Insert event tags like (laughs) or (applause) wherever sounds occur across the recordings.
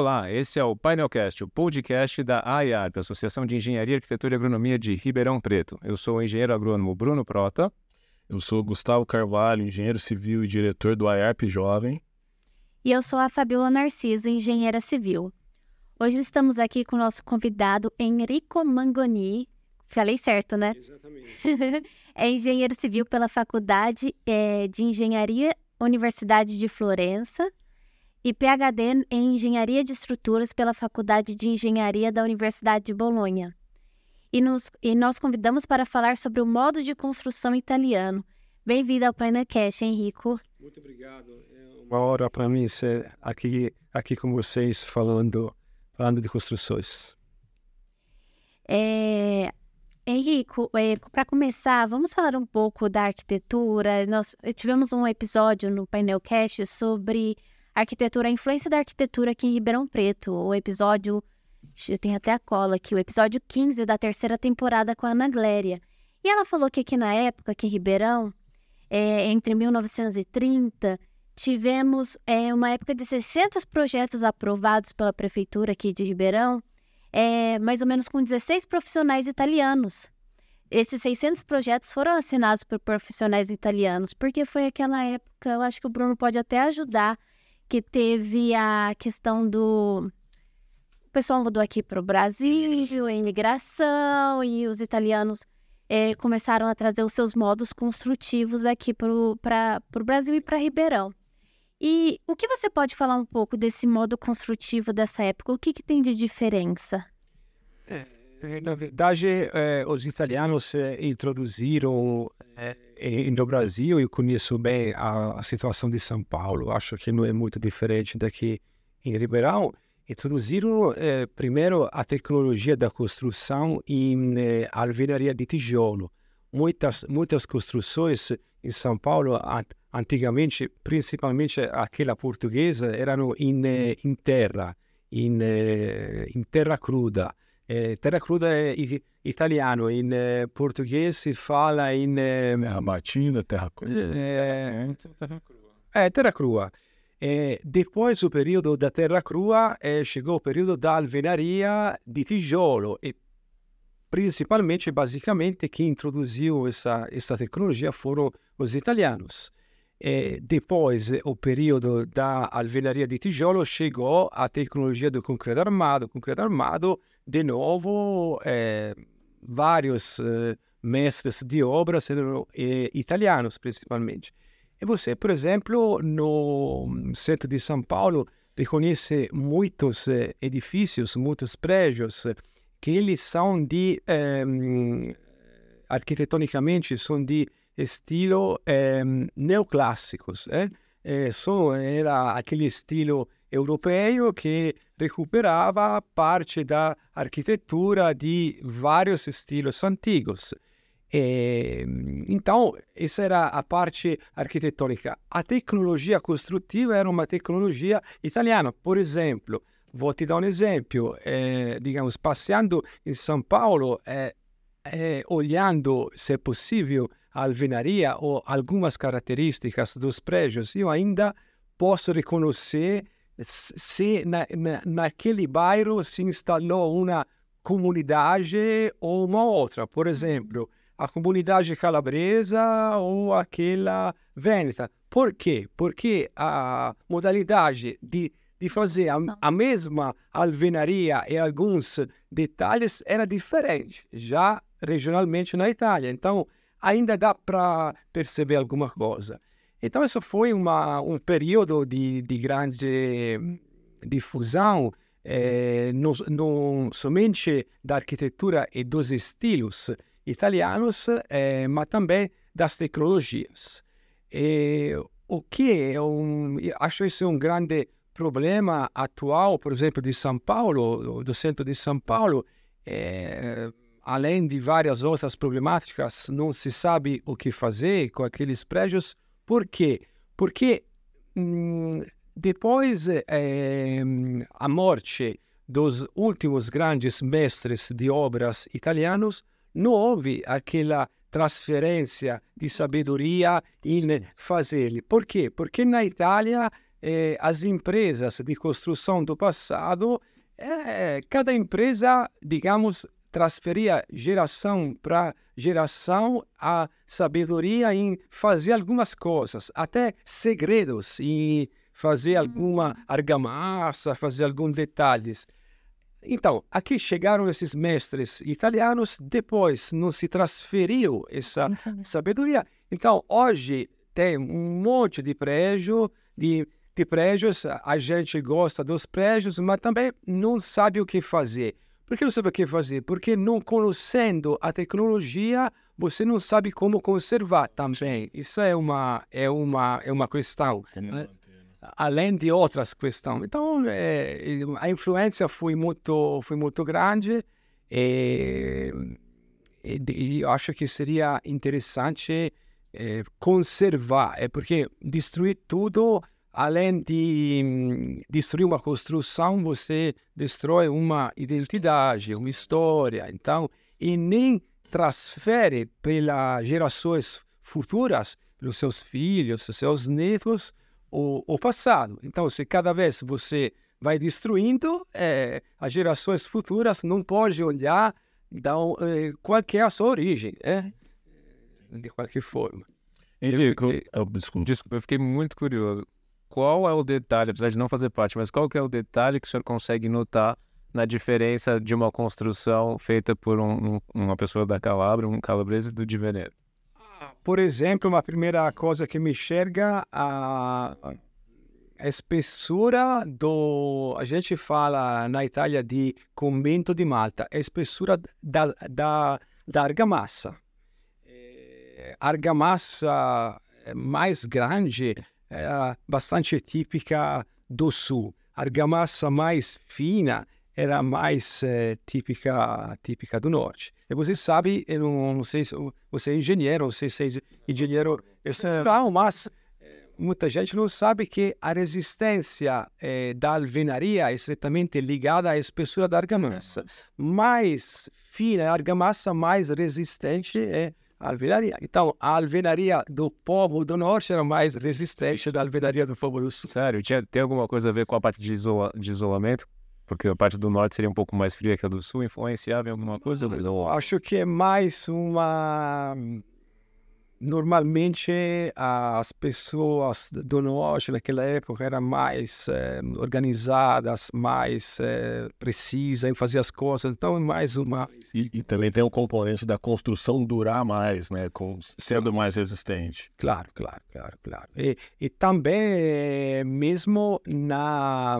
Olá, esse é o Painelcast, o podcast da AIARP, Associação de Engenharia, Arquitetura e Agronomia de Ribeirão Preto. Eu sou o engenheiro agrônomo Bruno Prota. Eu sou Gustavo Carvalho, engenheiro civil e diretor do AIARP Jovem. E eu sou a Fabiola Narciso, engenheira civil. Hoje estamos aqui com o nosso convidado Enrico Mangoni. Falei certo, né? Exatamente. (laughs) é engenheiro civil pela Faculdade é, de Engenharia Universidade de Florença e PhD em Engenharia de Estruturas pela Faculdade de Engenharia da Universidade de Bolonha. E, nos, e nós convidamos para falar sobre o modo de construção italiano. Bem-vindo ao Painacast, Henrico. Muito obrigado. É uma hora para mim ser aqui, aqui com vocês falando, falando de construções. É, Henrico, é, para começar, vamos falar um pouco da arquitetura. Nós tivemos um episódio no Painelcast sobre arquitetura, a influência da arquitetura aqui em Ribeirão Preto. O episódio, eu tenho até a cola aqui, o episódio 15 da terceira temporada com a Ana Gléria. E ela falou que aqui na época, aqui em Ribeirão, é, entre 1930, tivemos é, uma época de 600 projetos aprovados pela prefeitura aqui de Ribeirão, é, mais ou menos com 16 profissionais italianos. Esses 600 projetos foram assinados por profissionais italianos, porque foi aquela época, eu acho que o Bruno pode até ajudar, que teve a questão do. O pessoal mudou aqui para o Brasil, a imigração, e os italianos é, começaram a trazer os seus modos construtivos aqui para o Brasil e para Ribeirão. E o que você pode falar um pouco desse modo construtivo dessa época? O que, que tem de diferença? É, na verdade, é, os italianos é, introduziram é, no Brasil, eu conheço bem a, situação de São Paulo, acho que não é muito diferente daqui em Ribeirão. Introduziram é, primeiro a tecnologia da construção em é, alvenaria de tijolo. Muitas, muitas construções em São Paulo antigamente, principalmente aquela portuguesa, erano in, in terra, in, in terra cruda. Eh, terra cruda è italiano, in eh, portoghese si fala in... Eh, terra batida, terra crua. É, terra crua. É, terra crua. É, depois do período da terra crua, é, chegou o período da alvenaria de tijolo e principalmente, basicamente, quem introduziu essa, essa tecnologia foram os italianos. E depois, o período da alvenaria de tijolo, chegou a tecnologia do concreto armado. O concreto armado, de novo, é, vários é, mestres de obras é, italianos, principalmente. E você, por exemplo, no centro de São Paulo, reconhece muitos edifícios, muitos prédios, que eles são de, arquitetonicamente, são de estilo eh, neoclássicos. Eh? Eh, só era aquele estilo europeu que recuperava parte da arquitetura de vários estilos antigos. E, então, essa era a parte arquitetônica. A tecnologia construtiva era uma tecnologia italiana. Por exemplo, vou te dar um exemplo. Eh, digamos, passeando em São Paulo, eh, eh, olhando, se é possível, a alvenaria ou algumas características dos prédios, eu ainda posso reconhecer se na, na, naquele bairro se instalou uma comunidade ou uma outra. Por exemplo, a comunidade calabresa ou aquela vêneta. Por quê? Porque a modalidade de, de fazer a, a mesma alvenaria e alguns detalhes era diferente, já regionalmente na Itália. Então, ainda dá para perceber alguma coisa. Então, isso foi uma, um período de, de grande difusão, eh, não, somente da arquitetura e dos estilos italianos, eh, mas também das tecnologias. E, o que é um, acho isso um grande problema atual, por exemplo, de São Paulo, do centro de São Paulo, é, além de várias outras problemáticas, não se sabe o que fazer com aqueles prédios. Por quê? Porque hum, depois é, a morte dos últimos grandes mestres de obras italianos, não houve aquela transferência de sabedoria em fazer. Por quê? Porque na Itália eh, as empresas de construção do passado, eh, cada empresa, digamos, transferia geração para geração a sabedoria em fazer algumas coisas, até segredos, em fazer alguma argamassa, fazer alguns detalhes. Então, aqui chegaram esses mestres italianos, depois não se transferiu essa sabedoria. Então, hoje tem um monte de prédio, de, de prédios, a gente gosta dos prédios, mas também não sabe o que fazer. Por que não sabe o que fazer? Porque não conhecendo a tecnologia, você não sabe como conservar também. Isso é uma, é uma, é uma questão. Né? além de outras questões. Então, é, a influência foi muito, foi muito grande e, e, e eu acho que seria interessante é, conservar, é porque destruir tudo, além de hum, destruir uma construção, você destrói uma identidade, uma história. Então, e nem transfere pelas gerações futuras, pelos seus filhos, seus netos, o, o passado. Então, se cada vez você vai destruindo, é, as gerações futuras não podem olhar da, é, qual é a sua origem, é? de qualquer forma. Henrique, eu fiquei, eu, desculpa. desculpa, eu fiquei muito curioso. Qual é o detalhe, apesar de não fazer parte, mas qual que é o detalhe que o senhor consegue notar na diferença de uma construção feita por um, um, uma pessoa da Calabria, um calabrese do de Veneto? por exemplo, uma primeira coisa que me enxerga a, a espessura do. A gente fala na Itália de convento de Malta, a espessura da, da, da argamassa. É, argamassa mais grande é bastante típica do sul. Argamassa mais fina era mais é, típica, típica do norte. E você sabe, eu não, não sei se você é engenheiro, não sei se é engenheiro estrutural, mas muita gente não sabe que a resistência é, da alvenaria é estritamente ligada à espessura da argamassa. Mais fina a argamassa, mais resistente é a alvenaria. Então, a alvenaria do povo do norte era mais resistente da alvenaria do povo do sul. Sério? Tinha, tem alguma coisa a ver com a parte de, isola, de isolamento? Porque a parte do norte seria um pouco mais fria que a do sul, influenciava em alguma coisa? Eu acho que é mais uma Normalmente as pessoas do norte naquela época eram mais eh, organizadas, mais eh, precisas em fazer as coisas, então é mais uma... E, e, também tem o componente da construção durar mais, né, com, sendo mais resistente. Claro, claro, claro, claro. E, e também eh, mesmo na,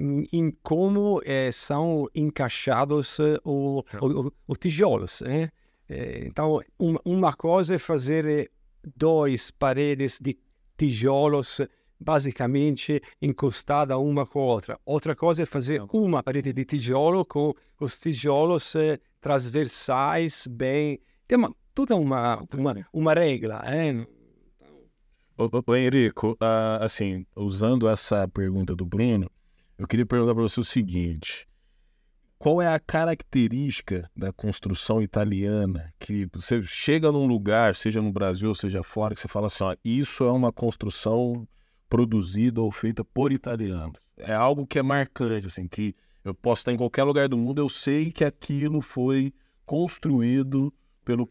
em, em como são encaixados os tijolos, né? É, então, uma, coisa é fazer eh, dois paredes de tijolos basicamente encostada uma com a outra. Outra coisa é fazer uma parede de tijolo com os tijolos eh, transversais bem... Tem uma, toda uma, uma, uma regra, hein? Ô, Henrico, uh, assim, usando essa pergunta do Bruno, eu queria perguntar para você o seguinte qual é a característica da construção italiana que você chega num lugar, seja no Brasil, seja fora, que você fala assim, ó, isso é uma construção produzida ou feita por italianos. É algo que é marcante, assim, que eu posso estar em qualquer lugar do mundo, eu sei que aquilo foi construído pelo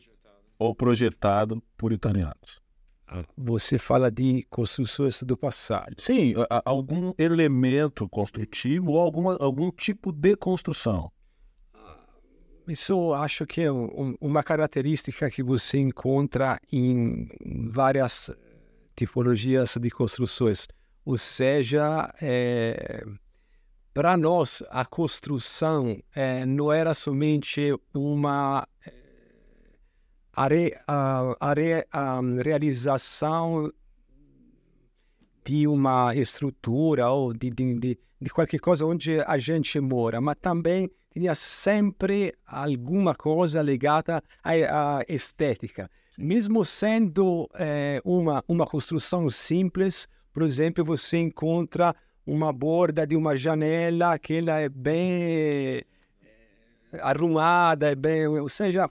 ou projetado por italianos. Você fala de construções do passado. Sim, algum elemento construtivo ou alguma, algum tipo de construção. Isso acho que é um, uma característica que você encontra em várias tipologias de construções. Ou seja, é, para nós a construção é, não era somente uma a, re, a, a, re, a realização de uma estrutura ou de, de, de, de, qualquer coisa onde a gente mora, mas também tinha sempre alguma coisa ligada à, à estética. Mesmo sendo é, uma, uma construção simples, por exemplo, você encontra uma borda de uma janela que ela é bem arrumada, é bem, ou seja,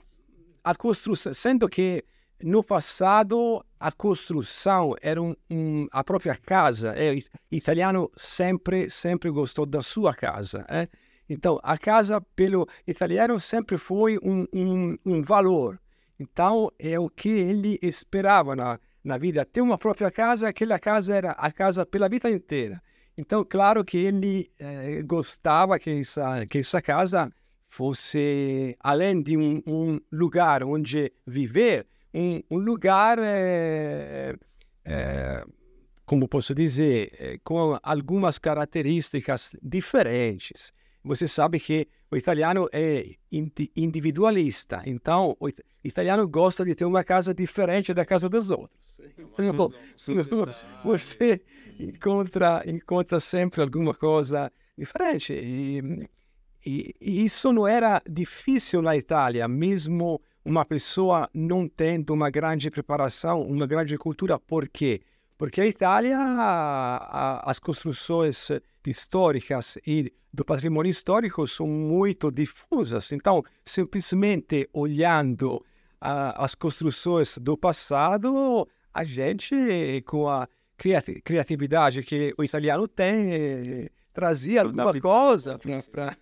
a construção, sendo que no passado a construção era um, um, a própria casa. É, italiano sempre, sempre gostou da sua casa. É? Então, a casa, pelo italiano, sempre foi um, um, um valor. Então, é o que ele esperava na, na vida. Ter uma própria casa, aquela casa era a casa pela vida inteira. Então, claro que ele eh, gostava que essa, que essa casa fosse, além de um, um lugar onde viver, um, um lugar, é, é, como posso dizer, é, com algumas características diferentes. Você sabe que o italiano é individualista, então o italiano gosta de ter uma casa diferente da casa dos outros. Então, você encontra, encontra sempre alguma coisa diferente. E, e, e isso não era difícil na Itália, mesmo uma pessoa não tendo uma grande preparação, uma grande cultura. Por quê? Porque a Itália, a, a, as construções históricas e do patrimônio histórico são muito difusas. Então, simplesmente olhando as construções do passado, a gente, com a criatividade que o italiano tem, trazia alguma coisa para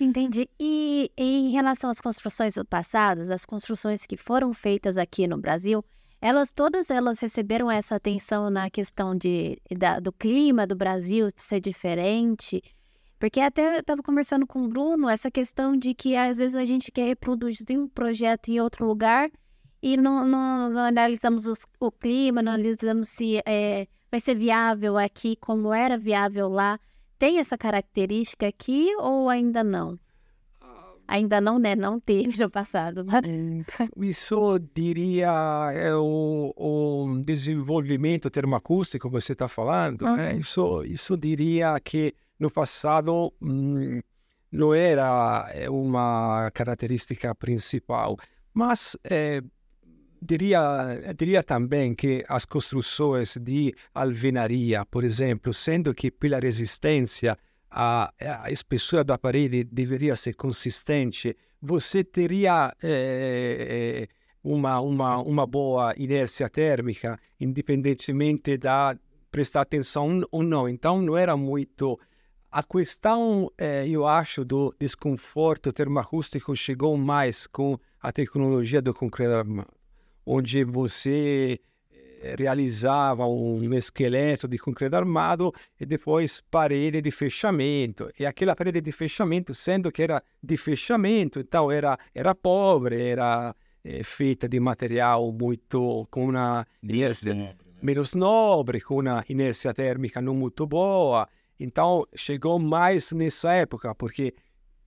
Entendi. E em relação às construções do passado, as construções que foram feitas aqui no Brasil, elas todas elas receberam essa atenção na questão de, da, do clima do Brasil ser diferente. Porque até eu estava conversando com o Bruno essa questão de que às vezes a gente quer reproduzir um projeto em outro lugar e não, não, não analisamos os, o clima, não analisamos se é, vai ser viável aqui como era viável lá tem essa característica aqui ou ainda não? Ainda não, né? Não teve no passado. Isso diria é o, o desenvolvimento termoacústico que você está falando. Uhum. Né? Isso, isso diria que no passado hum, não era é, uma característica principal, mas é, diria, diria também que as construções de alvenaria, por exemplo, sendo que pela resistência a, a espessura da parede deveria ser consistente, você teria eh, uma, uma, uma boa inércia térmica, independentemente da prestar atenção ou não. Então, não era muito. A questão, eh, eu acho, do desconforto termoacústico chegou mais com a tecnologia do concreto onde você eh, realizava um esqueleto de concreto armado e depois parede de fechamento. E aquela parede de fechamento, sendo que era de fechamento, então era, era pobre, era é, feita de material muito com uma inércia né? menos nobre, com uma inércia térmica não muito boa. Então chegou mais nessa época, porque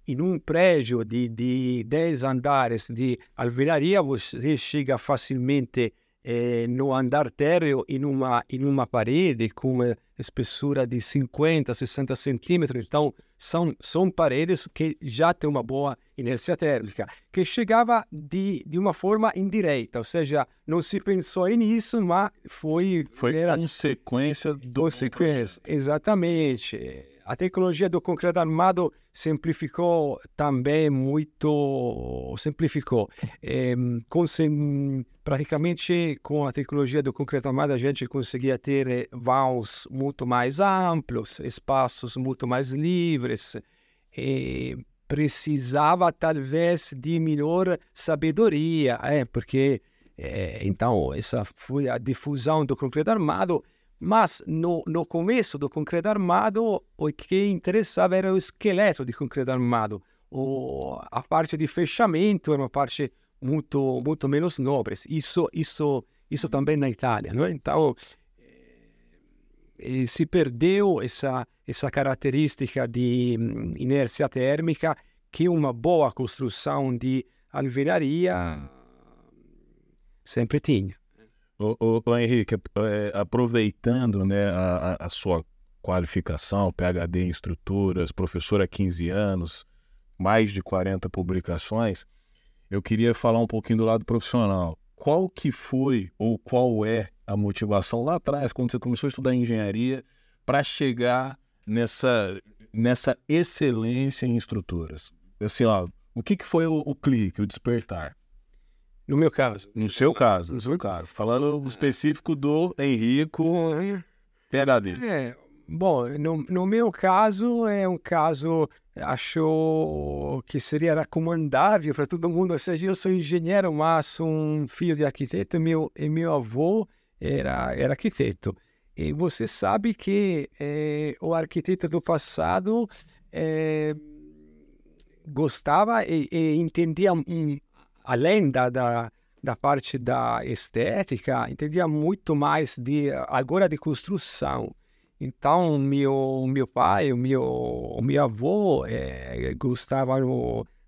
em um prédio de, de 10 andares de alvenaria, você chega facilmente eh, no andar térreo em uma, em uma parede com uma espessura de 50, 60 centímetros. Então, são, são paredes que já têm uma boa inércia térmica, que chegava de, de uma forma indireta, ou seja, não se pensou nisso, mas foi... Foi era, consequência do... Consequência, exatamente a tecnologia do concreto armado simplificou também muito, simplificou. É, com, praticamente com a tecnologia do concreto armado a gente conseguia ter eh, vãos muito mais amplos, espaços muito mais livres. E precisava talvez de melhor sabedoria, é, porque é, então essa foi a difusão do concreto armado mas no, no começo do concreto armado, o que interessava era o esqueleto de concreto armado. O, a parte de fechamento era uma parte muito, muito menos nobre. Isso, isso, isso também na Itália. Não é? Então, eh, se perdeu essa, essa característica de hum, inércia térmica que uma boa construção de alvenaria sempre tinha. Ô, ô, Henrique, é, aproveitando né, a, a, sua qualificação, PhD em estruturas, professor há 15 anos, mais de 40 publicações, eu queria falar um pouquinho do lado profissional. Qual que foi ou qual é a motivação lá atrás, quando você começou a estudar engenharia, para chegar nessa, nessa excelência em estruturas? Assim, ó, o que, que foi o, o clique, o despertar? No meu caso. No seu caso, no seu caso. Falando específico do Henrico PHD. É, bom, no, no meu caso, é um caso, acho que seria recomendável para todo mundo. Ou seja, eu sou engenheiro, mas um filho de arquiteto e meu, e meu avô era, era arquiteto. E você sabe que é, o arquiteto do passado é, gostava e, e entendia um, além da, da, da, parte da estética, entendia muito mais de agora de construção. Então, meu meu pai, meu meu avô é, gostava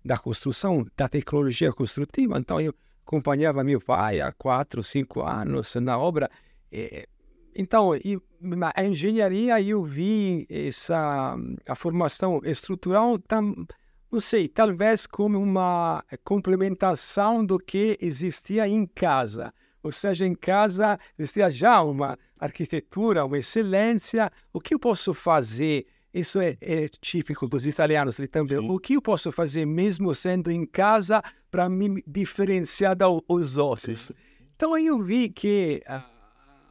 da construção, da tecnologia construtiva. Então, eu acompanhava meu pai há quatro, cinco anos na obra. É, então, a engenharia eu vi essa a formação estrutural tam, não sei, talvez como uma complementação do que existia em casa. Ou seja, em casa existia já uma arquitetura, uma excelência. O que eu posso fazer? Isso é, é típico dos italianos também. Sim. O que eu posso fazer mesmo sendo em casa para me diferenciar dos outros? Sim. Então eu vi que a,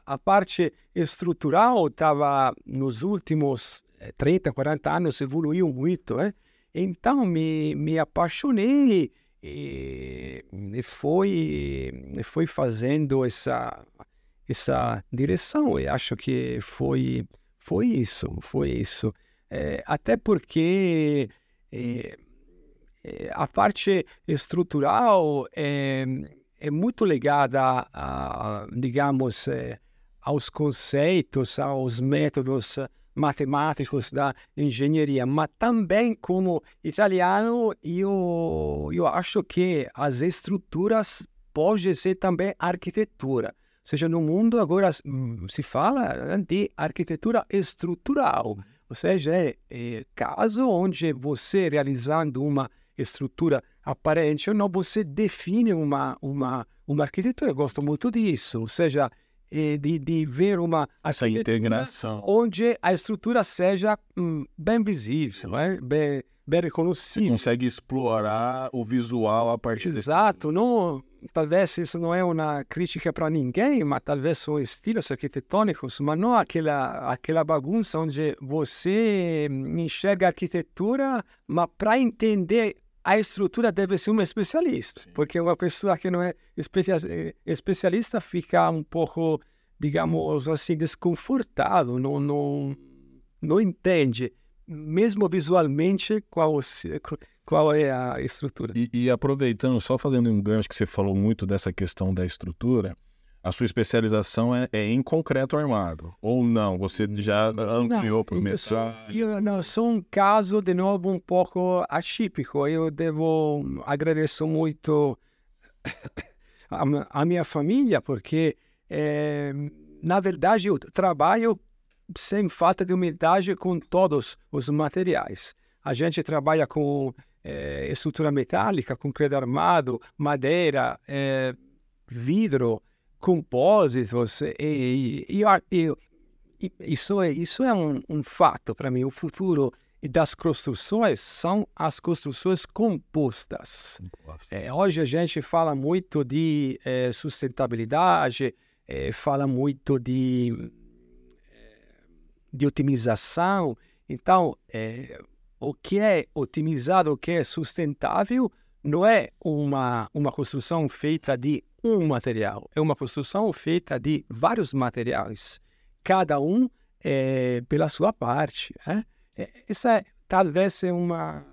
a parte estrutural estava nos últimos 30, eh, 40 anos evoluiu muito, né? Então me, me apaixonei e, e foi, foi fazendo essa, essa direção. E acho que foi, foi isso, foi isso. É, até porque é, é, a parte estrutural é, é muito ligada, a, a digamos, é, aos conceitos, aos métodos matemáticos da engenharia, mas também como italiano eu, eu acho que as estruturas podem ser também arquitetura. Ou seja, no mundo agora hum, se fala de arquitetura estrutural, ou seja, é, é caso onde você realizando uma estrutura aparente ou não, você define uma, uma, uma arquitetura. Eu gosto muito disso, ou seja, de, de ver uma essa integração onde a estrutura seja hum, bem visível, é? bem, bem reconhecida. Você consegue explorar o visual a partir disso. Exato, não, talvez isso não é uma crítica para ninguém, mas talvez são estilos arquitetônicos, mas não aquela aquela bagunça onde você enxerga a arquitetura, mas para entender a estrutura deve ser um especialista, Sim. porque uma pessoa que não é especialista fica um pouco, digamos assim, desconfortado, não, não, não entende, mesmo visualmente, qual, qual é a estrutura. E, e aproveitando, só fazendo um gancho que você falou muito dessa questão da estrutura, a sua especialização é, é, em concreto armado ou não? Você já ampliou para o Eu não, sou um caso, de novo, um pouco atípico. Eu devo agradecer muito (coughs) a, a minha família, porque, é, na verdade, eu trabalho sem falta de humildade com todos os materiais. A gente trabalha com é, estrutura metálica, concreto armado, madeira, é, vidro, compósitos e, e, e, e, isso é isso é um, um fato para mim. O futuro das construções são as construções compostas. É, hoje a gente fala muito de é, sustentabilidade é, fala muito de de otimização. Então é, o que é otimizado o que é sustentável não é uma uma construção feita de um material, é uma construção feita de vários materiais, cada um é, pela sua parte. Né? Essa é, talvez é uma.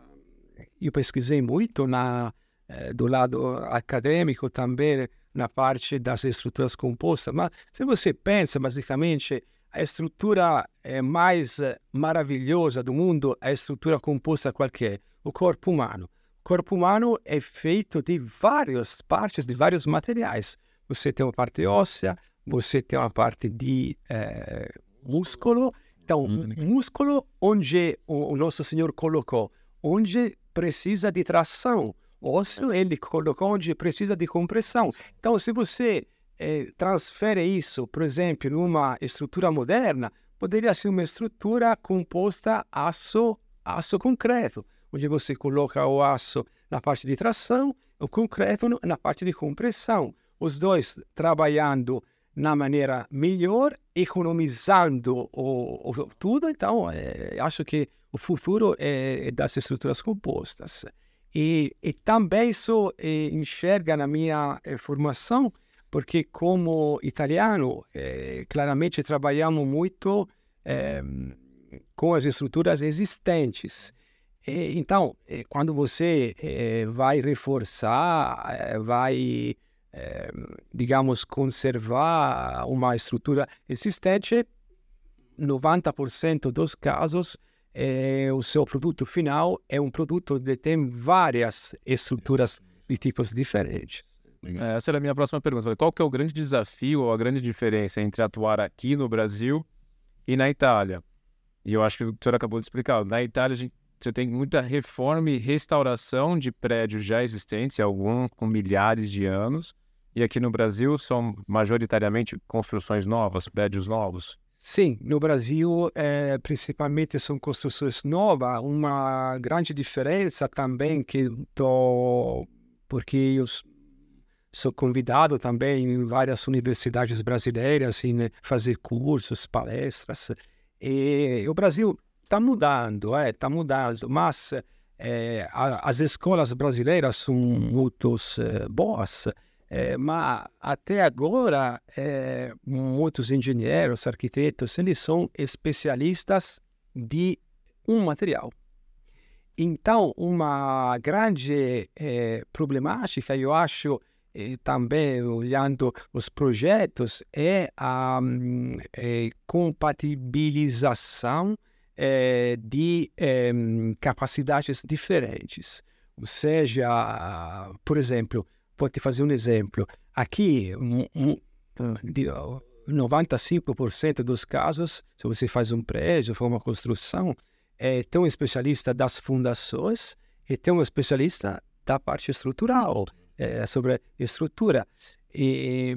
Eu pesquisei muito na, é, do lado acadêmico também, na parte das estruturas compostas, mas se você pensa, basicamente, a estrutura é, mais maravilhosa do mundo é a estrutura composta qualquer, o corpo humano corpo humano é feito de várias partes, de vários materiais. Você tem uma parte óssea, você tem uma parte de é, músculo. Então, hum, músculo onde o, nosso Senhor colocou, onde precisa de tração. Osso ele colocou onde precisa de compressão. Então, se você é, transfere isso, por exemplo, numa estrutura moderna, poderia ser uma estrutura composta aço, aço concreto onde você coloca o aço na parte de tração, o concreto na parte de compressão. Os dois trabalhando na maneira melhor, economizando o, o tudo. Então, é, acho que o futuro é, é das estruturas compostas. E, e também isso é, enxerga na minha é, formação, porque como italiano, é, claramente trabalhamos muito com as estruturas existentes. E, então, quando você vai reforçar, vai é, digamos, conservar uma estrutura existente, 90% dos casos, é, o seu produto final é um produto que tem várias estruturas de tipos diferentes. É, essa era a minha próxima pergunta. Qual que é o grande desafio ou a grande diferença entre atuar aqui no Brasil e na Itália? E eu acho que o senhor acabou de explicar. Na Itália, a gente, você tem muita reforma e restauração de prédios já existentes, alguns com milhares de anos. E aqui no Brasil são majoritariamente construções novas, prédios novos? Sim, no Brasil é, principalmente são construções novas. Uma grande diferença também que tô, porque eu sou convidado também em várias universidades brasileiras em né, fazer cursos, palestras. E o Brasil está mudando, está é, tá mudando, mas é, as escolas brasileiras são muito é, boas é, mas até agora, é, muitos engenheiros, arquitetos, eles são especialistas de um material. Então, uma grande problemática, eu acho, também olhando os projetos, é a é, compatibilização é, de é, capacidades diferentes. Ou seja, por exemplo, Vou te fazer um exemplo. Aqui, um, um, 95% dos casos, se você faz um prédio, for uma construção, é, tem um especialista das fundações e tem um especialista da parte estrutural, é, sobre estrutura. E,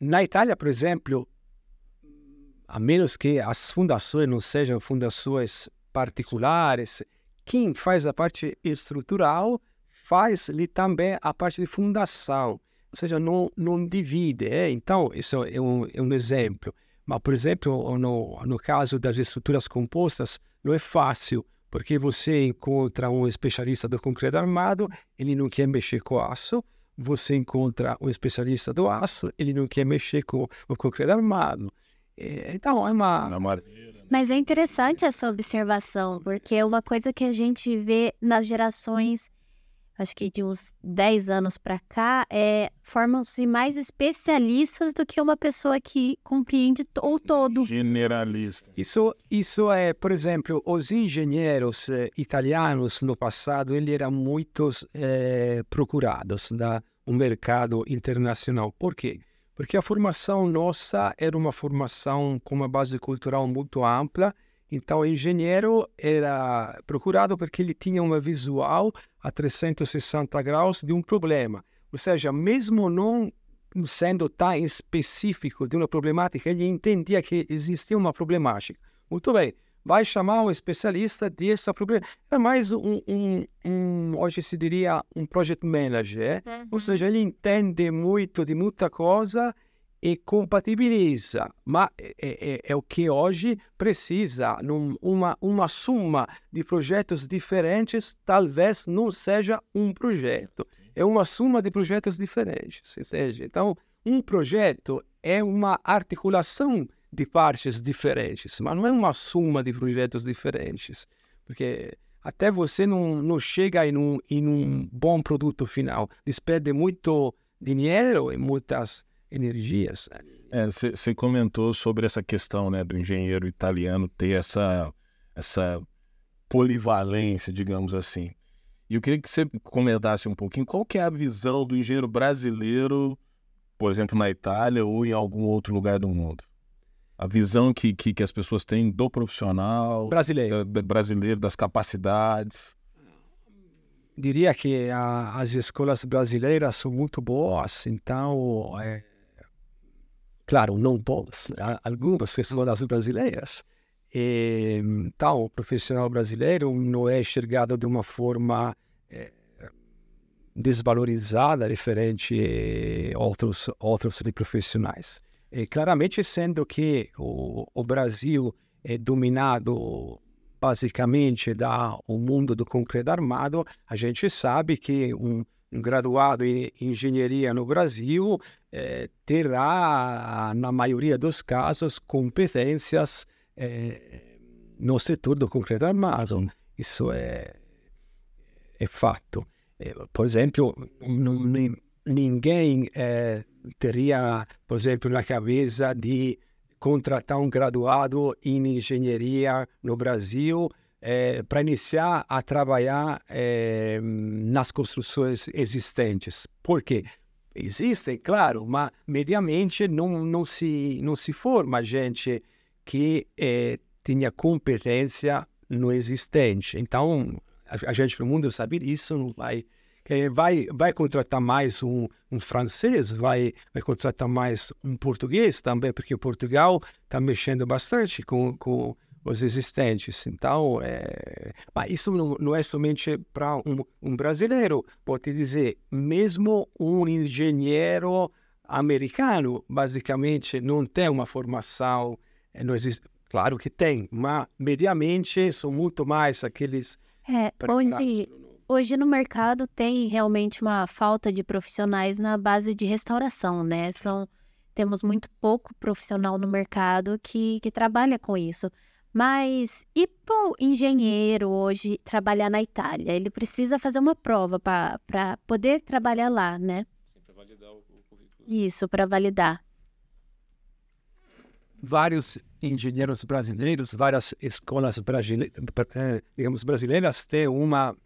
na Itália, por exemplo, a menos que as fundações não sejam fundações particulares, quem faz a parte estrutural faz-lhe também a parte de fundação, ou seja, não, não divide. É? Então, isso é um, é um exemplo. Mas, por exemplo, no, no caso das estruturas compostas, não é fácil, porque você encontra um especialista do concreto armado, ele não quer mexer com aço, você encontra um especialista do aço, ele não quer mexer com o concreto armado. Então, é uma... Mas é interessante essa observação, porque é uma coisa que a gente vê nas gerações acho que de uns 10 anos para cá, é, formam-se mais especialistas do que uma pessoa que compreende o todo. Generalista. Isso, isso é, por exemplo, os engenheiros eh, italianos no passado, eles eram muito eh, procurados no um mercado internacional. Por quê? Porque a formação nossa era uma formação com uma base cultural muito ampla então, o engenheiro era procurado porque ele tinha uma visual a 360 graus de um problema. Ou seja, mesmo não sendo tão específico de uma problemática, ele entendia que existia uma problemática. Muito bem, vai chamar um especialista dessa problema. É mais um, um, um, hoje se diria, um project manager. Uhum. Ou seja, ele entende muito de muita coisa e compatibiliza, mas é, é, é, o que hoje precisa. Num, uma, uma soma de projetos diferentes talvez não seja um projeto, é uma soma de projetos diferentes. Seja, então, um projeto é uma articulação de partes diferentes, mas não é uma soma de projetos diferentes, porque até você não, não chega em um, em um bom produto final, despede muito dinheiro e muitas energias. Você é, comentou sobre essa questão né, do engenheiro italiano ter essa, essa polivalência, digamos assim. E eu queria que você comentasse um pouquinho qual que é a visão do engenheiro brasileiro, por exemplo, na Itália ou em algum outro lugar do mundo. A visão que, que, que as pessoas têm do profissional brasileiro, da, brasileiro das capacidades diria que a, as escolas brasileiras são muito boas, então é, Claro, não todas, né? algumas escolas brasileiras. E, então, o profissional brasileiro não é enxergado de uma forma é, desvalorizada referente a outros, outros profissionais. E claramente, sendo que o, o Brasil é dominado basicamente da o mundo do concreto armado, a gente sabe que um, um graduado em engenharia no Brasil eh, terá, na maioria dos casos, competências eh, no setor do concreto armado. Isso é, é fato. Eh, por exemplo, não, ninguém eh, teria, por exemplo, na cabeça de contratar um graduado em engenharia no Brasil é, para iniciar a trabalhar é, nas construções existentes. Por quê? Existem, claro, mas mediamente não, não, se, não se forma gente que tenha competência no existente. Então, a, a gente no mundo sabe disso, não vai vai, vai contratar mais um, um francês, vai, vai contratar mais um português também, porque Portugal está mexendo bastante com, com os existentes. Então, é... mas isso não, não é somente para um, um, brasileiro. Pode dizer, mesmo um engenheiro americano, basicamente, não tem uma formação. É, não existe... Claro que tem, mas mediamente são muito mais aqueles. É, onde hoje no mercado tem realmente uma falta de profissionais na base de restauração, né? São, temos muito pouco profissional no mercado que, que trabalha com isso. Mas e para o engenheiro hoje trabalhar na Itália? Ele precisa fazer uma prova para poder trabalhar lá, né? Sim, para validar o, currículo. Isso, para validar. Vários engenheiros brasileiros, várias escolas brasileiras, eh, digamos, brasileiras têm uma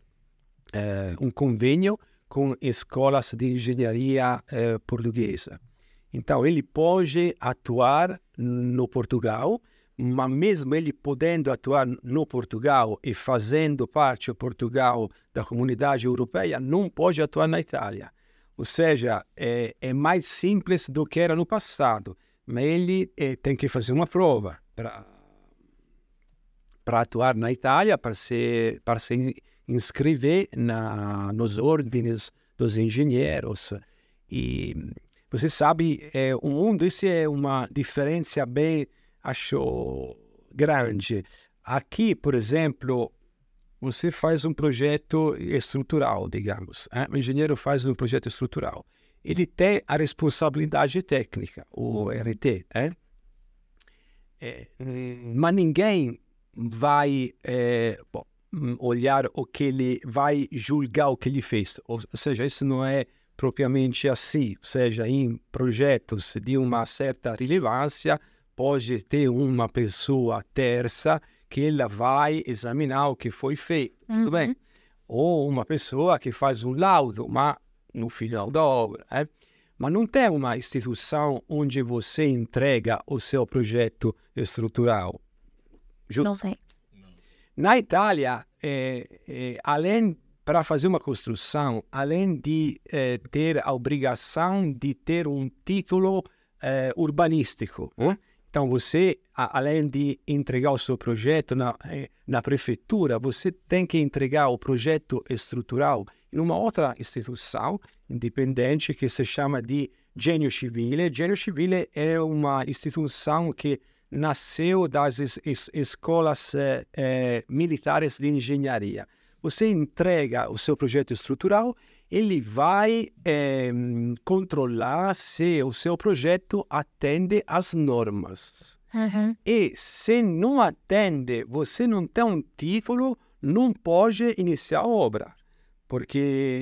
eh, um convênio com escolas de engenharia eh, portuguesa. Então, ele pode atuar no Portugal, mas mesmo ele podendo atuar no Portugal e fazendo parte do Portugal da comunidade europeia, não pode atuar na Itália. Ou seja, é, é mais simples do que era no passado, mas ele é, tem que fazer uma prova para atuar na Itália, para ser para ser inscrever na, nos ordens dos engenheiros. E você sabe, é, o mundo, isso é uma diferença bem, acho, grande. Aqui, por exemplo, você faz um projeto estrutural, digamos. Hein? O engenheiro faz um projeto estrutural. Ele tem a responsabilidade técnica, o RT. Hein? É, mas ninguém vai. É, bom, Hum, olhar o que ele vai julgar o que ele fez. Ou, ou seja, isso não é propriamente assim. Ou seja, em projetos de uma certa relevância, pode ter uma pessoa terça que ela vai examinar o que foi feito. Uhum. Tudo bem? Uhum. Ou uma pessoa que faz um laudo, mas no final da obra. É? Mas não tem uma instituição onde você entrega o seu projeto estrutural. Justo? Não tem. Na Itália, é, é, além para fazer uma construção, além de é, ter a obrigação de ter um título é, urbanístico, então você, a, além de entregar o seu projeto na, é, na prefeitura, você tem que entregar o projeto estrutural em uma outra instituição independente que se chama de Genio Civile. Genio Civile é uma instituição que nasceu das es es escolas eh, eh, militares de engenharia. Você entrega o seu projeto estrutural, ele vai eh, controlar se o seu projeto atende às normas. Uhum. E se não atende, você não tem um título, não pode iniciar a obra. Porque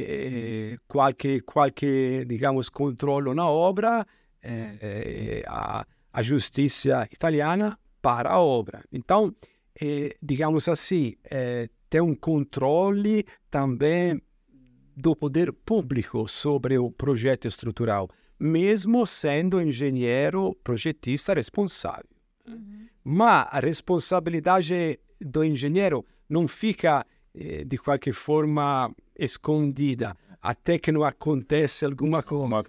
eh, qualquer, qualquer, digamos, controle na obra, eh, eh, a, a justiça italiana para a obra. Então, é, digamos assim, é, tem um controle também do poder público sobre o projeto estrutural, mesmo sendo engenheiro projetista responsável. Uhum. Mas a responsabilidade do engenheiro não fica, eh, de qualquer forma, escondida até que não acontece alguma coisa.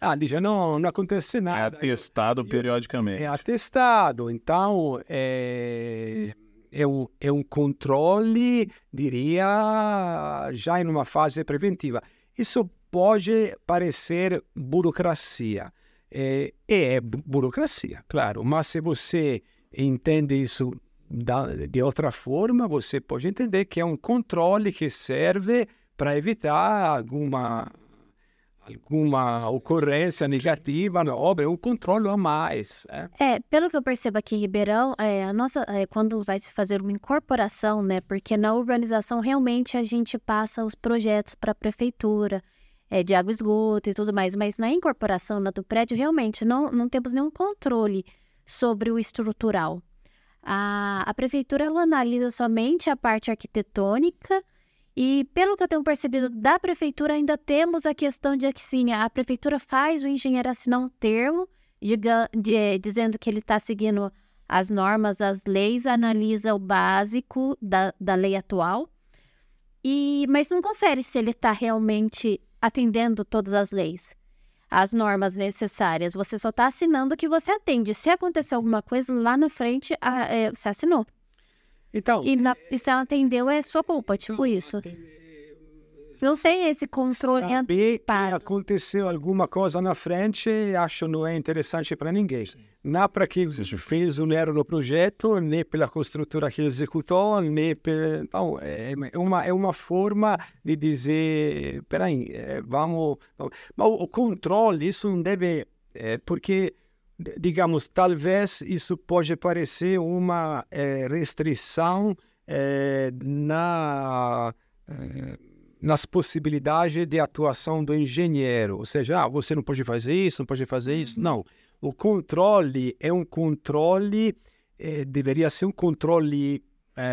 Ah, diz, não, não acontece nada. É atestado periodicamente. É atestado, então é, é, um, é um controle, diria, já em uma fase preventiva. Isso pode parecer burocracia. É, é burocracia, claro, mas se você entende isso de outra forma, você pode entender que é um controle que serve para evitar alguma alguma ocorrência negativa na obra, um controle a mais. É. é, pelo que eu percebo aqui em Ribeirão, é, a nossa, é, quando vai se fazer uma incorporação, né, porque na urbanização realmente a gente passa os projetos para a prefeitura, é, de água esgoto e tudo mais, mas na incorporação na do prédio realmente não, não temos nenhum controle sobre o estrutural. A, a prefeitura ela analisa somente a parte arquitetônica e, pelo que eu tenho percebido da prefeitura, ainda temos a questão de que sim, a prefeitura faz o engenheiro assinar um termo de, eh, dizendo que ele está seguindo as normas, as leis, analisa o básico da, da lei atual, e mas não confere se ele está realmente atendendo todas as leis as normas necessárias. Você só está assinando que você atende. Se acontecer alguma coisa lá na frente, a, é, você assinou. Então, e, na, e se ela atendeu, é sua culpa, tipo então, isso. Não sei esse controle. Saber que aconteceu alguma coisa na frente, acho não é interessante para ninguém. Não para quem fez um erro no projeto, nem pela construtora que executou, nem per... Não, é, é uma, é uma forma de dizer, peraí, é, vamos... Mas o controle, isso não deve... É, porque digamos, talvez isso pode parecer uma é, restrição é, na é, nas possibilidades de atuação do engenheiro. Ou seja, ah, você não pode fazer isso, não pode fazer isso. Uhum. Não. O controle é um controle, deveria ser um controle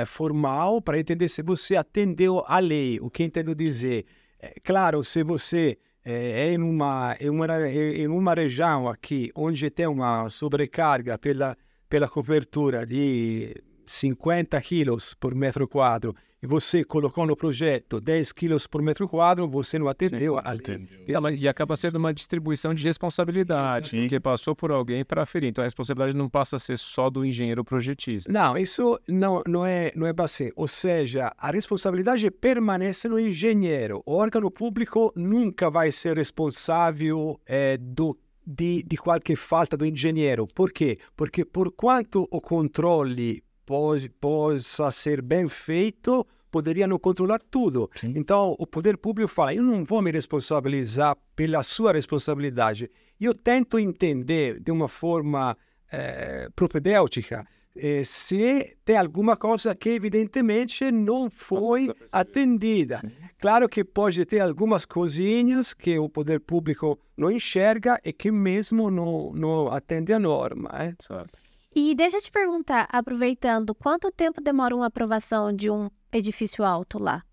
formal para entender se você atendeu à lei. O que entendo dizer? É, claro, se você é em uma, em uma, em uma região aqui onde tem uma sobrecarga pela, pela cobertura de 50 quilos por metro quadro e você colocou no projeto 10 quilos por metro quadro, você não atendeu. Sim, atendeu. E acaba sendo uma distribuição de responsabilidade, Sim. porque passou por alguém para aferir. Então a responsabilidade não passa a ser só do engenheiro projetista. Não, isso não, não é não é base. Ou seja, a responsabilidade permanece no engenheiro. O órgão público nunca vai ser responsável é, do de, de qualquer falta do engenheiro. Por quê? Porque por quanto o controle pode, possa ser bem feito, poderiam controlar tudo. Sim. Então, o poder público fala: eu não vou me responsabilizar pela sua responsabilidade. Eu tento entender de uma forma é, propedêutica é, se tem alguma coisa que evidentemente não foi atendida. Sim. Claro que pode ter algumas coisinhas que o poder público não enxerga e que mesmo não, não atende a norma. É? Certo. E deixa eu te perguntar, aproveitando, quanto tempo demora uma aprovação de um edifício alto lá?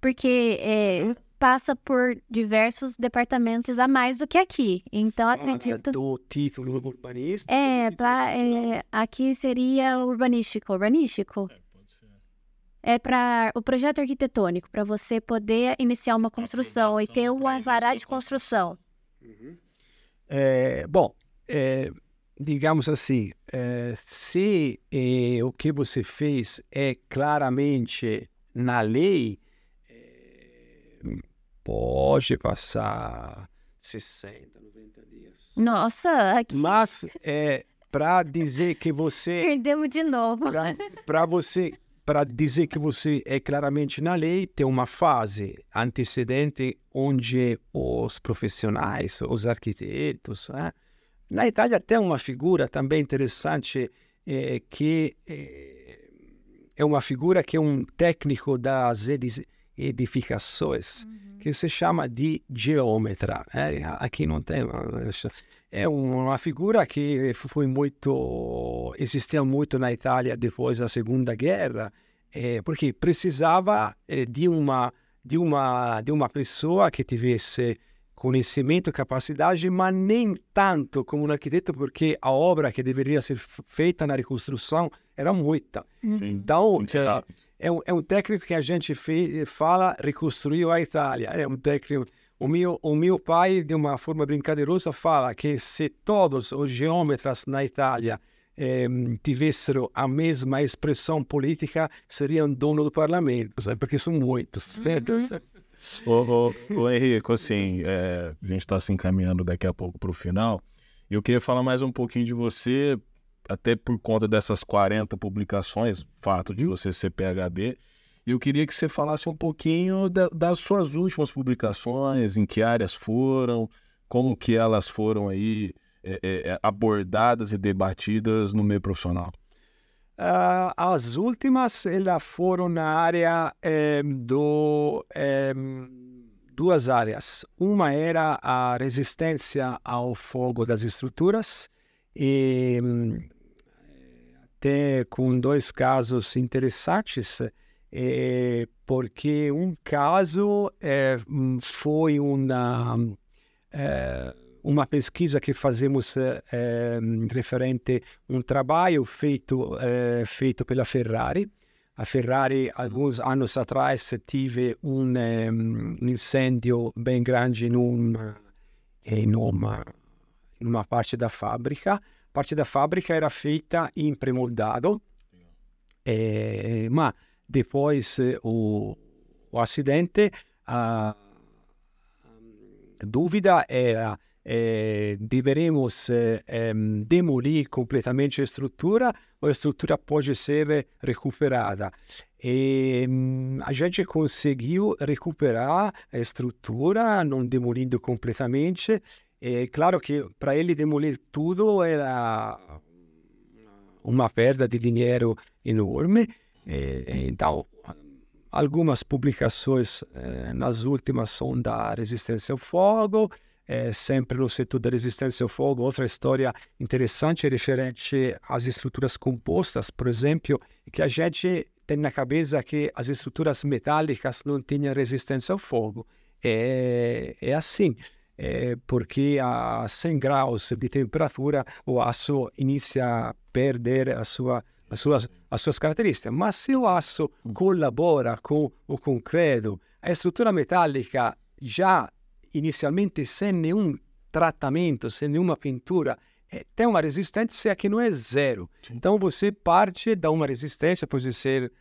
Porque é, passa por diversos departamentos a mais do que aqui. Então, acredito... Do título (laughs) urbanístico? É, pra, é aqui seria urbanístico. Urbanístico? É, pode ser. É para o projeto arquitetônico, para você poder iniciar uma construção e ter uma vará de construção. Uhum. É, bom, é, digamos assim, eh, se eh, o que você fez é claramente na lei, eh, pode passar 60, 90 dias. Nossa! Que... Mas é para dizer que você. (laughs) Perdemos de novo. Para você. Para dizer que você é claramente na lei, tem uma fase antecedente onde os profissionais, os arquitetos, né, na Itália tem uma figura também interessante é, que é, é, uma figura que é um técnico das edificações uhum. que se chama de geômetra. É, aqui não tem. É uma figura que foi muito existiu muito na Itália depois da Segunda Guerra, é, porque precisava de uma de uma de uma pessoa que tivesse conhecimento, capacidade, mas nem tanto como um arquiteto, porque a obra que deveria ser feita na reconstrução era muita. Uhum. Então, é, é, um, é, um, técnico que a gente fe, fala reconstruiu a Itália. É um técnico. O meu, o meu pai, de uma forma brincadeirosa, fala que se todos os geômetras na Itália eh, tivessem a mesma expressão política, seriam dono do parlamento, sabe? porque são muitos. Uhum. Ô, ô, ô, Henrico, assim, é, a gente está se encaminhando daqui a pouco para o final. Eu queria falar mais um pouquinho de você, até por conta dessas 40 publicações, fato de você ser PhD. Eu queria que você falasse um pouquinho da, das suas últimas publicações, em que áreas foram, como que elas foram aí é, é, abordadas e debatidas no meio profissional. Uh, as últimas elas foram na área eh, do eh, duas áreas. Uma era a resistência ao fogo das estruturas e até com dois casos interessantes, eh, porque um caso eh, foi uma eh, uma pesquisa que fazemos eh, referente a um trabalho feito, eh, feito pela Ferrari. A Ferrari, alguns anos atrás, teve um, um incêndio bem grande em uma, em uma parte da fábrica. Parte da fábrica era feita em premoldado, eh, mas depois o, o acidente, a dúvida era eh, deveremos eh, demolir completamente a estrutura ou a estrutura pode ser recuperada. E a gente conseguiu recuperar a estrutura, não demolindo completamente. É claro que para ele demolir tudo era uma perda de dinheiro enorme. E, então, algumas publicações nas últimas são da resistência ao fogo, é, sempre no setor da resistência ao fogo. Outra história interessante referente às estruturas compostas, por exemplo, é que a gente tem na cabeça que as estruturas metálicas não têm resistência ao fogo. É, é assim, é porque a 100 graus de temperatura o aço inicia a perder a sua, as, suas, as suas características. Mas se o aço colabora com o concreto, a estrutura metálica já inicialmente sem nenhum tratamento, sem nenhuma pintura, é, tem uma resistência que não é zero. Sim. Então você parte da uma resistência, pode ser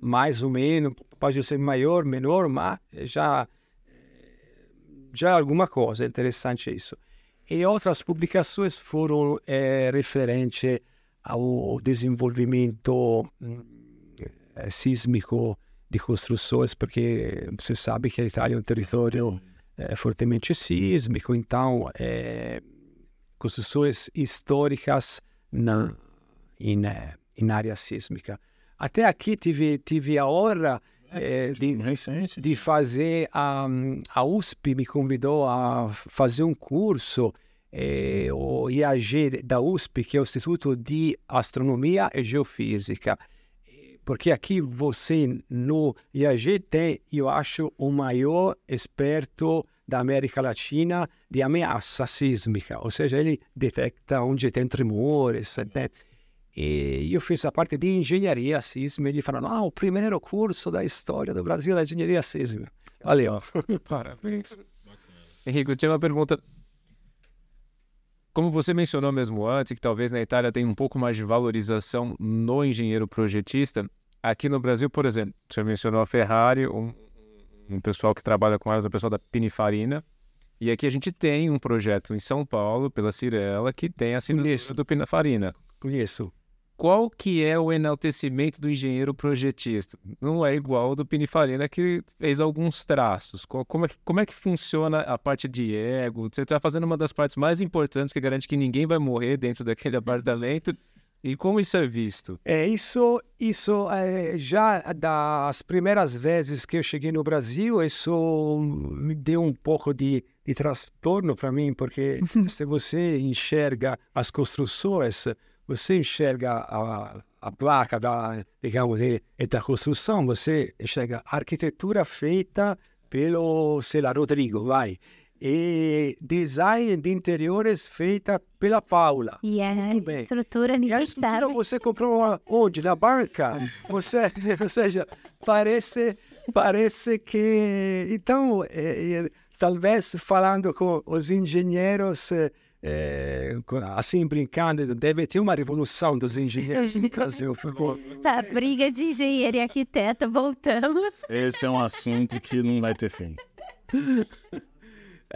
mais ou menos, pode ser maior, menor, mas já já é alguma coisa, é interessante isso. E outras publicações foram é, referentes ao desenvolvimento é, sísmico de construções, porque você sabe que a Itália é um território é, fortemente sísmico, então é, construções históricas na, em, em área sísmica. Até aqui tive, tive a honra é, de, de fazer a, a USP me convidou a fazer um curso é, o IAG da USP que é o Instituto de Astronomia e Geofísica porque aqui você no IAG tem, eu acho, o maior experto da América Latina de ameaça sísmica, ou seja, ele detecta onde tem tremores, né? E eu fiz a parte de engenharia sísmica, ele falou, ah, o primeiro curso da história do Brasil é engenharia sísmica. Valeu. Parabéns. Henrique, eu tinha uma pergunta como você mencionou mesmo antes, que talvez na Itália tenha um pouco mais de valorização no engenheiro projetista, aqui no Brasil, por exemplo, você mencionou a Ferrari, um, um pessoal que trabalha com elas, o pessoal da Pinifarina, e aqui a gente tem um projeto em São Paulo, pela Cirela, que tem a assinatura do Pinifarina. Conheço qual que é o enaltecimento do engenheiro projetista? Não é igual ao do Pinifarina que fez alguns traços. Como é, como é que funciona a parte de ego? Você está fazendo uma das partes mais importantes que garante que ninguém vai morrer dentro daquele apartamento. E como isso é visto? É isso, isso é, já das primeiras vezes que eu cheguei no Brasil, isso me deu um pouco de, de transtorno para mim, porque (laughs) se você enxerga as construções você enxerga a, a placa da, digamos, da construção, você enxerga a arquitetura feita pelo, sei lá, Rodrigo, vai. E design de interiores feita pela Paula. E a estrutura ninguém e a estrutura sabe. você comprou onde? Na barca? Você, (laughs) ou seja, parece, parece que... Então, é, é, talvez falando com os engenheiros é, assim brincando, deve ter uma revolução dos engenheiros no Brasil, por favor. A briga de engenheiro e arquiteto, voltamos. Esse é um assunto que não vai ter fim. (laughs)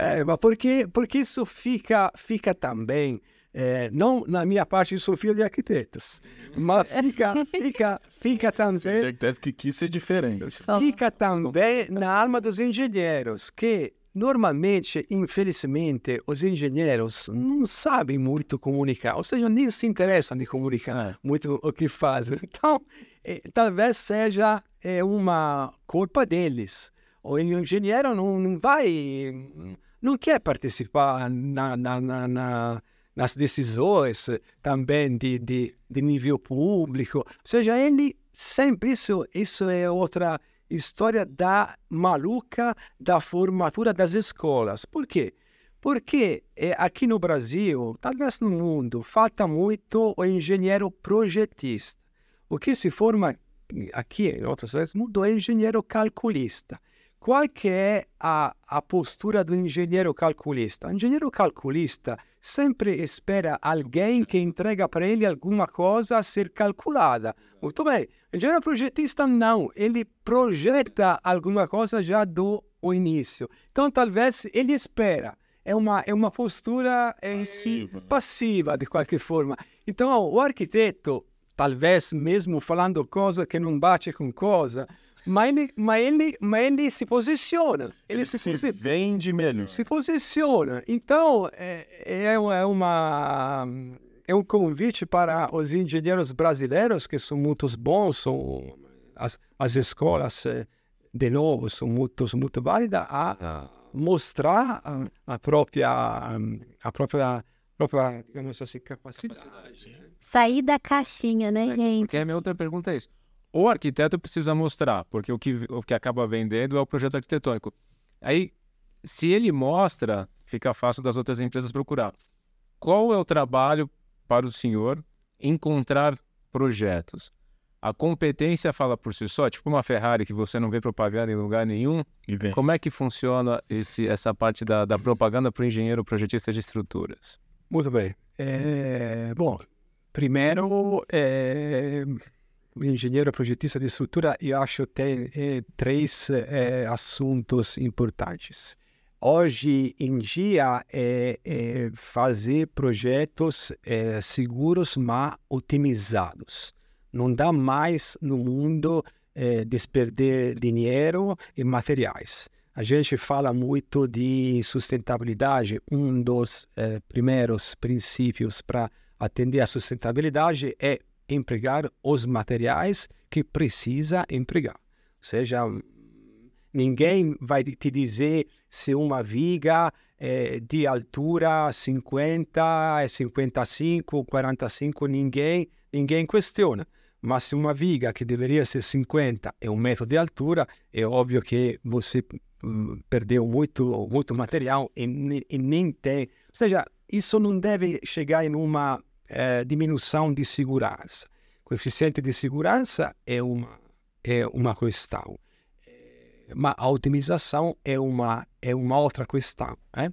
É, mas porque, porque isso fica, fica também, é, não na minha parte, eu sou filho de arquitetos, mas fica, (laughs) fica, fica também... arquiteto que quis ser diferente. Fica também na alma dos engenheiros, que normalmente, infelizmente, os engenheiros não sabem muito comunicar, ou seja, nem se interessam de comunicar É. muito o que fazem. (laughs) Então, eh, talvez seja eh, uma culpa deles. O engenheiro não, não vai, não quer participar na, na, na, na- nas decisões também de, de, de nível público. Ou seja, ele sempre, isso, isso é outra história da maluca da formatura das escolas. Por quê? Porque eh, aqui no Brasil, talvez no mundo, falta muito o engenheiro projetista. O que se forma aqui em outras cidades do mundo é engenheiro calculista. Qual é a, a postura do engenheiro calculista? O engenheiro calculista sempre espera alguém que entrega para ele alguma coisa a ser calculada. Muito bem. O engenheiro projetista não. Ele projeta alguma coisa já do o início. Então, talvez ele espera. É uma, é uma postura em si Passiva. passiva, de qualquer forma. Então, o arquiteto, talvez mesmo falando coisa que não bate com coisa, mas ele, mas ele, mas ele se posiciona. Ele se, se posi- vende melhor. se posiciona. Então, é, é, uma- é uma, é um convite para os engenheiros brasileiros, que são muito bons, são, as, as escolas, eh, de novo, são muito, muito válidas, a mostrar a, a própria, a própria, própria digamos assim, capacidade. Sair da caixinha, né, gente? Porque a minha outra pergunta é isso. O arquiteto precisa mostrar, porque o que, o que acaba vendendo é o projeto arquitetônico. Aí, se ele mostra, fica fácil das outras empresas procurar. Qual é o trabalho para o senhor encontrar projetos? A competência fala por si só, tipo uma Ferrari que você não vê propaganda em lugar nenhum. E. Como é que funciona esse, essa parte da, da propaganda para o engenheiro projetista de estruturas? Muito bem. É, bom, primeiro, é, engenheiro projetista de estrutura, eu acho que tem é, três é, assuntos importantes. Hoje em dia, é, é fazer projetos é, seguros, mas otimizados. Não dá mais no mundo é, desperder dinheiro e materiais. A gente fala muito de sustentabilidade. Um dos eh, primeiros princípios para atender a sustentabilidade é empregar os materiais que precisa empregar. Ou seja, ninguém vai te dizer se uma viga é de altura 50, é 55, 45, ninguém, ninguém questiona. Mas se uma viga que deveria ser 50 é um metro de altura, é óbvio que você hum, perdeu muito, muito material e, e nem tem. Ou seja, isso não deve chegar em uma eh, diminuição de segurança. Coeficiente de segurança é uma, é uma questão, Eh, mas a otimização é uma, é uma outra questão. Né?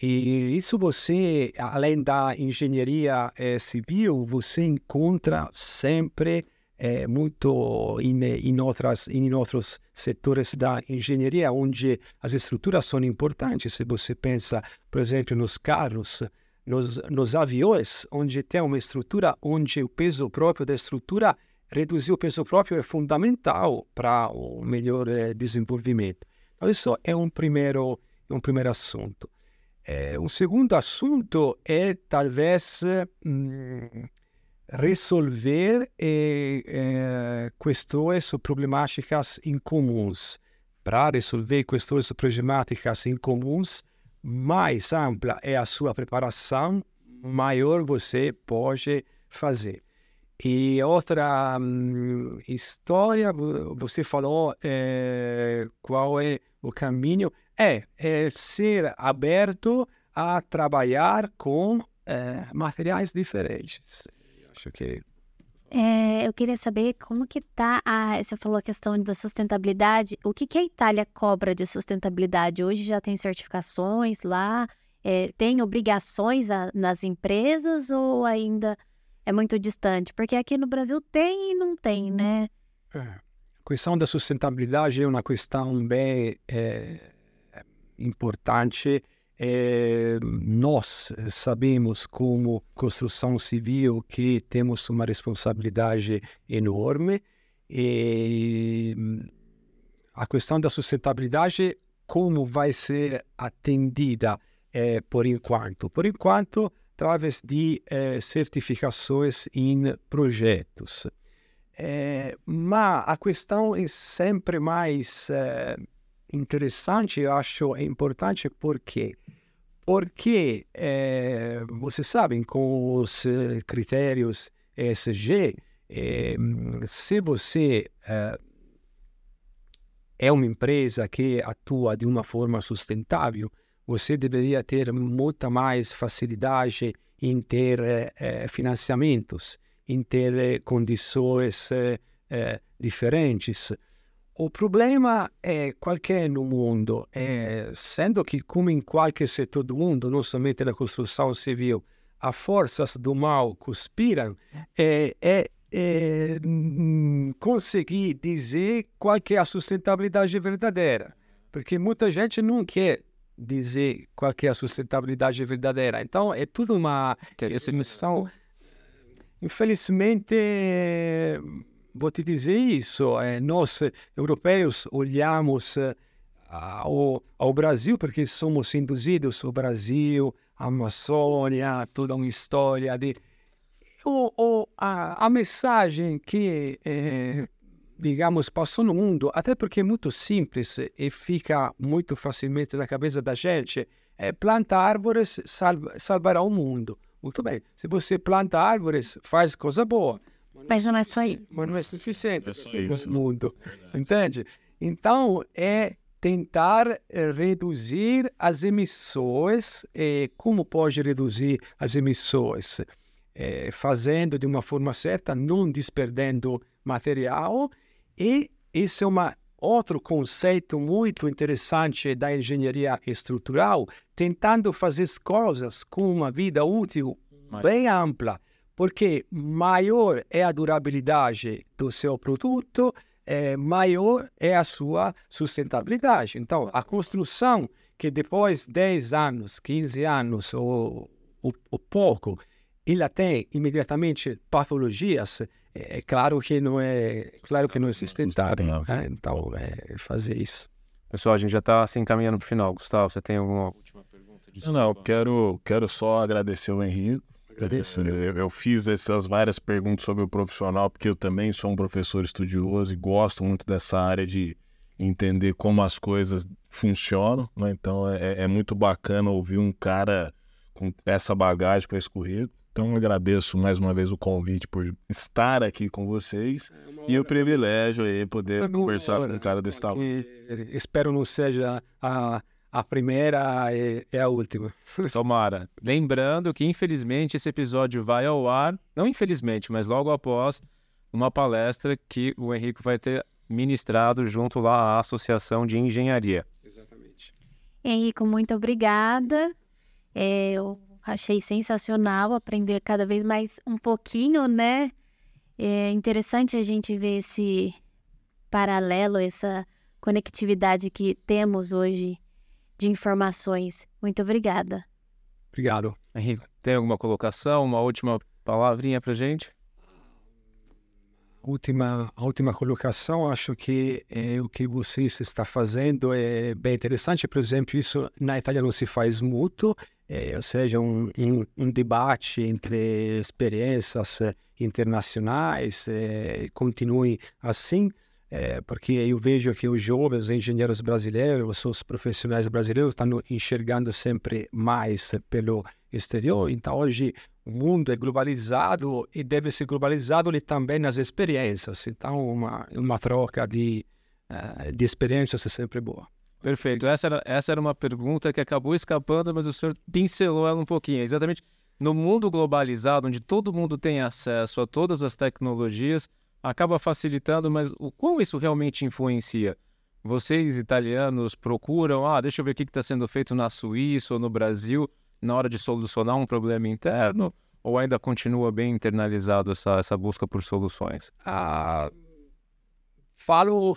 E isso você, além da engenharia eh, civil, você encontra sempre eh, muito em, em, outras, em outros setores da engenharia, onde as estruturas são importantes. Se você pensa, por exemplo, nos carros, nos, nos aviões, onde tem uma estrutura onde o peso próprio da estrutura, reduzir o peso próprio é fundamental para o melhor eh, desenvolvimento. Então, isso é um primeiro, um primeiro assunto. Eh, um segundo assunto é talvez hum, resolver eh, questões ou problemáticas incomuns. Para resolver questões ou problemáticas incomuns, mais ampla é a sua preparação, maior você pode fazer. E outra hum, história, vo- você falou eh, qual é o caminho, é, é ser aberto a trabalhar com eh, materiais diferentes. Eu acho que É, eu queria saber como que tá a... Você falou a questão da sustentabilidade. O que que a Itália cobra de sustentabilidade? Hoje já tem certificações lá? é, tem obrigações a, nas empresas ou ainda é muito distante? Porque aqui no Brasil tem e não tem, né? É. A questão da sustentabilidade é uma questão bem é, importante. É, nós sabemos, como construção civil, que temos uma responsabilidade enorme. E a questão da sustentabilidade, como vai ser atendida é, por enquanto? Por enquanto, através de é, certificações em projetos. Mas a questão é sempre mais interessante, eu acho é importante porque porque é, vocês sabem com os eh, critérios ESG é, se você é, é uma empresa que atua de uma forma sustentável você deveria ter muita mais facilidade em ter financiamentos, em ter condições diferentes. O problema é qualquer no mundo, é, sendo que, como em qualquer setor do mundo, não somente na construção civil, as forças do mal conspiram, é, é, é conseguir dizer qual é a sustentabilidade verdadeira. Porque muita gente não quer dizer qual é a sustentabilidade verdadeira. Então, é tudo uma questão. Infelizmente, vou te dizer isso. É, nós, europeus, olhamos eh, ao, ao Brasil porque somos induzidos ao Brasil, a Amazônia, toda uma história de. O, o, a, a mensagem que é, digamos, passou no mundo, até porque é muito simples e fica muito facilmente na cabeça da gente, é planta árvores salva, salvará o mundo. Muito bem, se você planta árvores, faz coisa boa. Mas não é só isso. Mas não é suficiente é no mundo, entende? Então, é tentar eh, reduzir as emissões. E como pode reduzir as emissões? É, fazendo de uma forma certa, não desperdendo material e esse é uma outro conceito muito interessante da engenharia estrutural, tentando fazer as coisas com uma vida útil bem ampla, porque maior é a durabilidade do seu produto, é, maior é a sua sustentabilidade. Então, a construção que depois de 10 anos, 15 anos ou, ou, ou pouco, ela tem imediatamente patologias, é, é claro que não é claro que não é sustentável. Né? Então, é fazer isso. Pessoal, a gente já está assim caminhando para o final. Gustavo, você tem alguma última pergunta? Desculpa. Não, eu quero, quero só agradecer o Henrique. Agradeço. Eu, eu fiz essas várias perguntas sobre o profissional, porque eu também sou um professor estudioso e gosto muito dessa área de entender como as coisas funcionam. Né? Então, é, é muito bacana ouvir um cara com essa bagagem para esse currículo. Então agradeço mais uma vez o convite por estar aqui com vocês é e o privilégio aí poder conversar com um cara desse tamanho. Espero não seja a, a primeira e, e a última. (laughs) Tomara. Lembrando que infelizmente esse episódio vai ao ar, não infelizmente, mas logo após uma palestra que o Henrique vai ter ministrado junto lá à Associação de Engenharia. Exatamente. Henrico, muito obrigada. É, eu Achei sensacional aprender cada vez mais um pouquinho, né? É interessante a gente ver esse paralelo, essa conectividade que temos hoje de informações. Muito obrigada. Obrigado. Henrique, tem alguma colocação, uma última palavrinha para gente? última, a última colocação, acho que é, o que você está fazendo é bem interessante. Por exemplo, isso na Itália não se faz muito, é, ou seja, um, um, um, debate entre experiências eh, internacionais, é, continue assim, é, porque eu vejo que os jovens engenheiros brasileiros, os profissionais brasileiros estão enxergando sempre mais pelo exterior. Então, hoje, o mundo é globalizado e deve ser globalizado também nas experiências. Então, uma, uma troca de, uh, de experiências é sempre boa. Perfeito. Essa era, essa era uma pergunta que acabou escapando, mas o senhor pincelou ela um pouquinho. Exatamente no mundo globalizado, onde todo mundo tem acesso a todas as tecnologias, acaba facilitando, mas o quão isso realmente influencia? vocês italianos procuram, ah, deixa eu ver o que está sendo feito na Suíça ou no Brasil na hora de solucionar um problema interno? Ou ainda continua bem internalizado essa, essa busca por soluções? Ah, falo,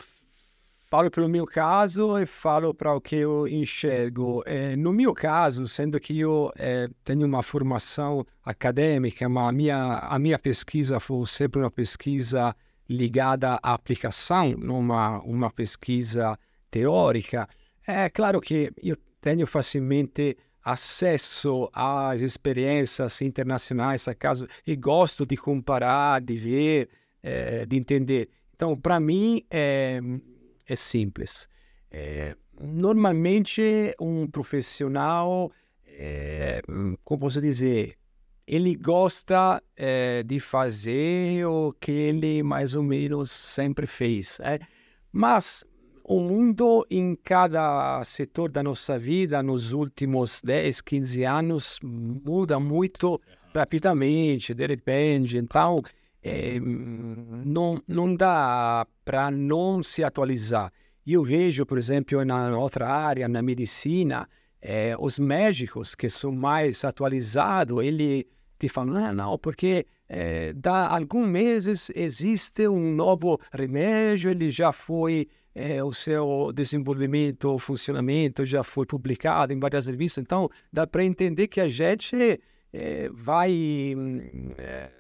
falo pelo meu caso e falo para o que eu enxergo. É, no meu caso, sendo que eu é, tenho uma formação acadêmica, mas a minha, a minha pesquisa foi sempre uma pesquisa ligada à aplicação, numa uma pesquisa teórica. É claro que eu tenho facilmente acesso às experiências internacionais, acaso, e gosto de comparar, de ver, é, de entender. Então, para mim, é, é simples. É, normalmente, um profissional, é, como posso dizer, ele gosta é, de fazer o que ele mais ou menos sempre fez. É? Mas o mundo em cada setor da nossa vida nos últimos 10, 15 anos muda muito rapidamente, de repente. Então, é, não, não dá para não se atualizar. Eu vejo, por exemplo, na outra área, na medicina, é, os médicos que são mais atualizados, ele te falam, ah, não, porque é, dá alguns meses existe um novo remédio, ele já foi é, o seu desenvolvimento, funcionamento já foi publicado em várias revistas. Então, dá para entender que a gente vai, é,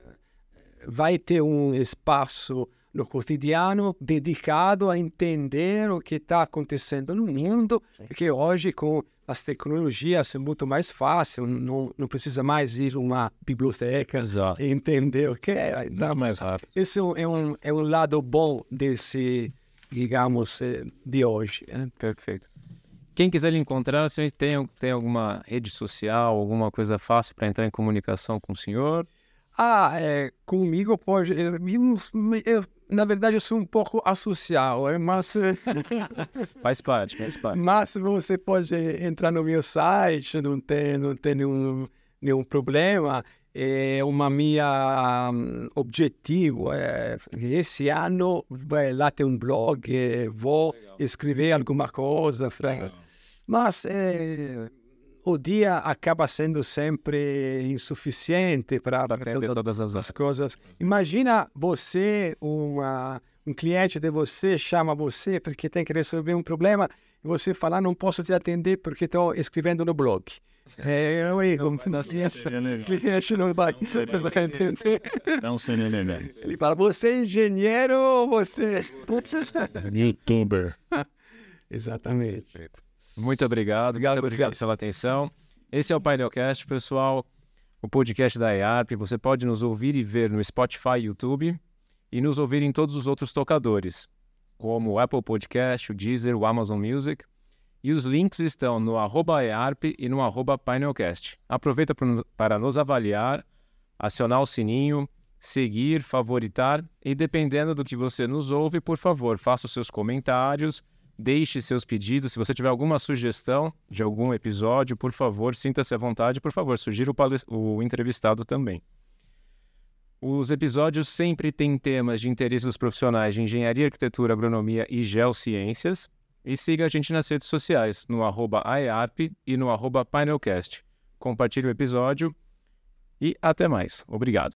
vai ter um espaço no cotidiano dedicado a entender o que está acontecendo no mundo, porque hoje com as tecnologias é muito mais fácil, não, não precisa mais ir a uma biblioteca Exato. e entender o que é. Dá mais rápido. Esse é um, é um lado bom desse, digamos, eh, de hoje. Né? Perfeito. Quem quiser lhe encontrar, se tem, tem alguma rede social, alguma coisa fácil para entrar em comunicação com o senhor? Ah, é, comigo pode. Eu, eu, na verdade, eu sou um pouco associado, é, mas. (laughs) faz parte, faz parte. Mas você pode entrar no meu site, não tem, não tem nenhum, nenhum problema. É uma minha um, objetivo. É, esse ano, vai, lá tem um blog, vou Legal. escrever alguma coisa. Mas é, o dia acaba sendo sempre insuficiente para atender todas as, as coisas. Imagina você, uma, um cliente de você chama você porque tem que resolver um problema e você fala, não posso te atender porque estou escrevendo no blog. (laughs) É, eu erro. Na ciência, o cliente não vai, não vai entender. Não seria legal. Ele fala, você é engenheiro ou você... Youtuber. (laughs) Exatamente. Perfeito. Muito obrigado, obrigado muito obrigado pela atenção. Esse é o Painelcast, pessoal, o podcast da EARP. Você pode nos ouvir e ver no Spotify e YouTube e nos ouvir em todos os outros tocadores, como o Apple Podcast, o Deezer, o Amazon Music. E os links estão no arroba EARP e no arroba Painelcast. Aproveita para nos avaliar, acionar o sininho, seguir, favoritar e dependendo do que você nos ouve, por favor, faça os seus comentários Deixe seus pedidos. Se você tiver alguma sugestão de algum episódio, por favor, sinta-se à vontade. Por favor, sugira o, o entrevistado também. Os episódios sempre têm temas de interesse dos profissionais de engenharia, arquitetura, agronomia e geociências. E siga a gente nas redes sociais, no arroba e no arroba Painelcast. Compartilhe o episódio e até mais. Obrigado.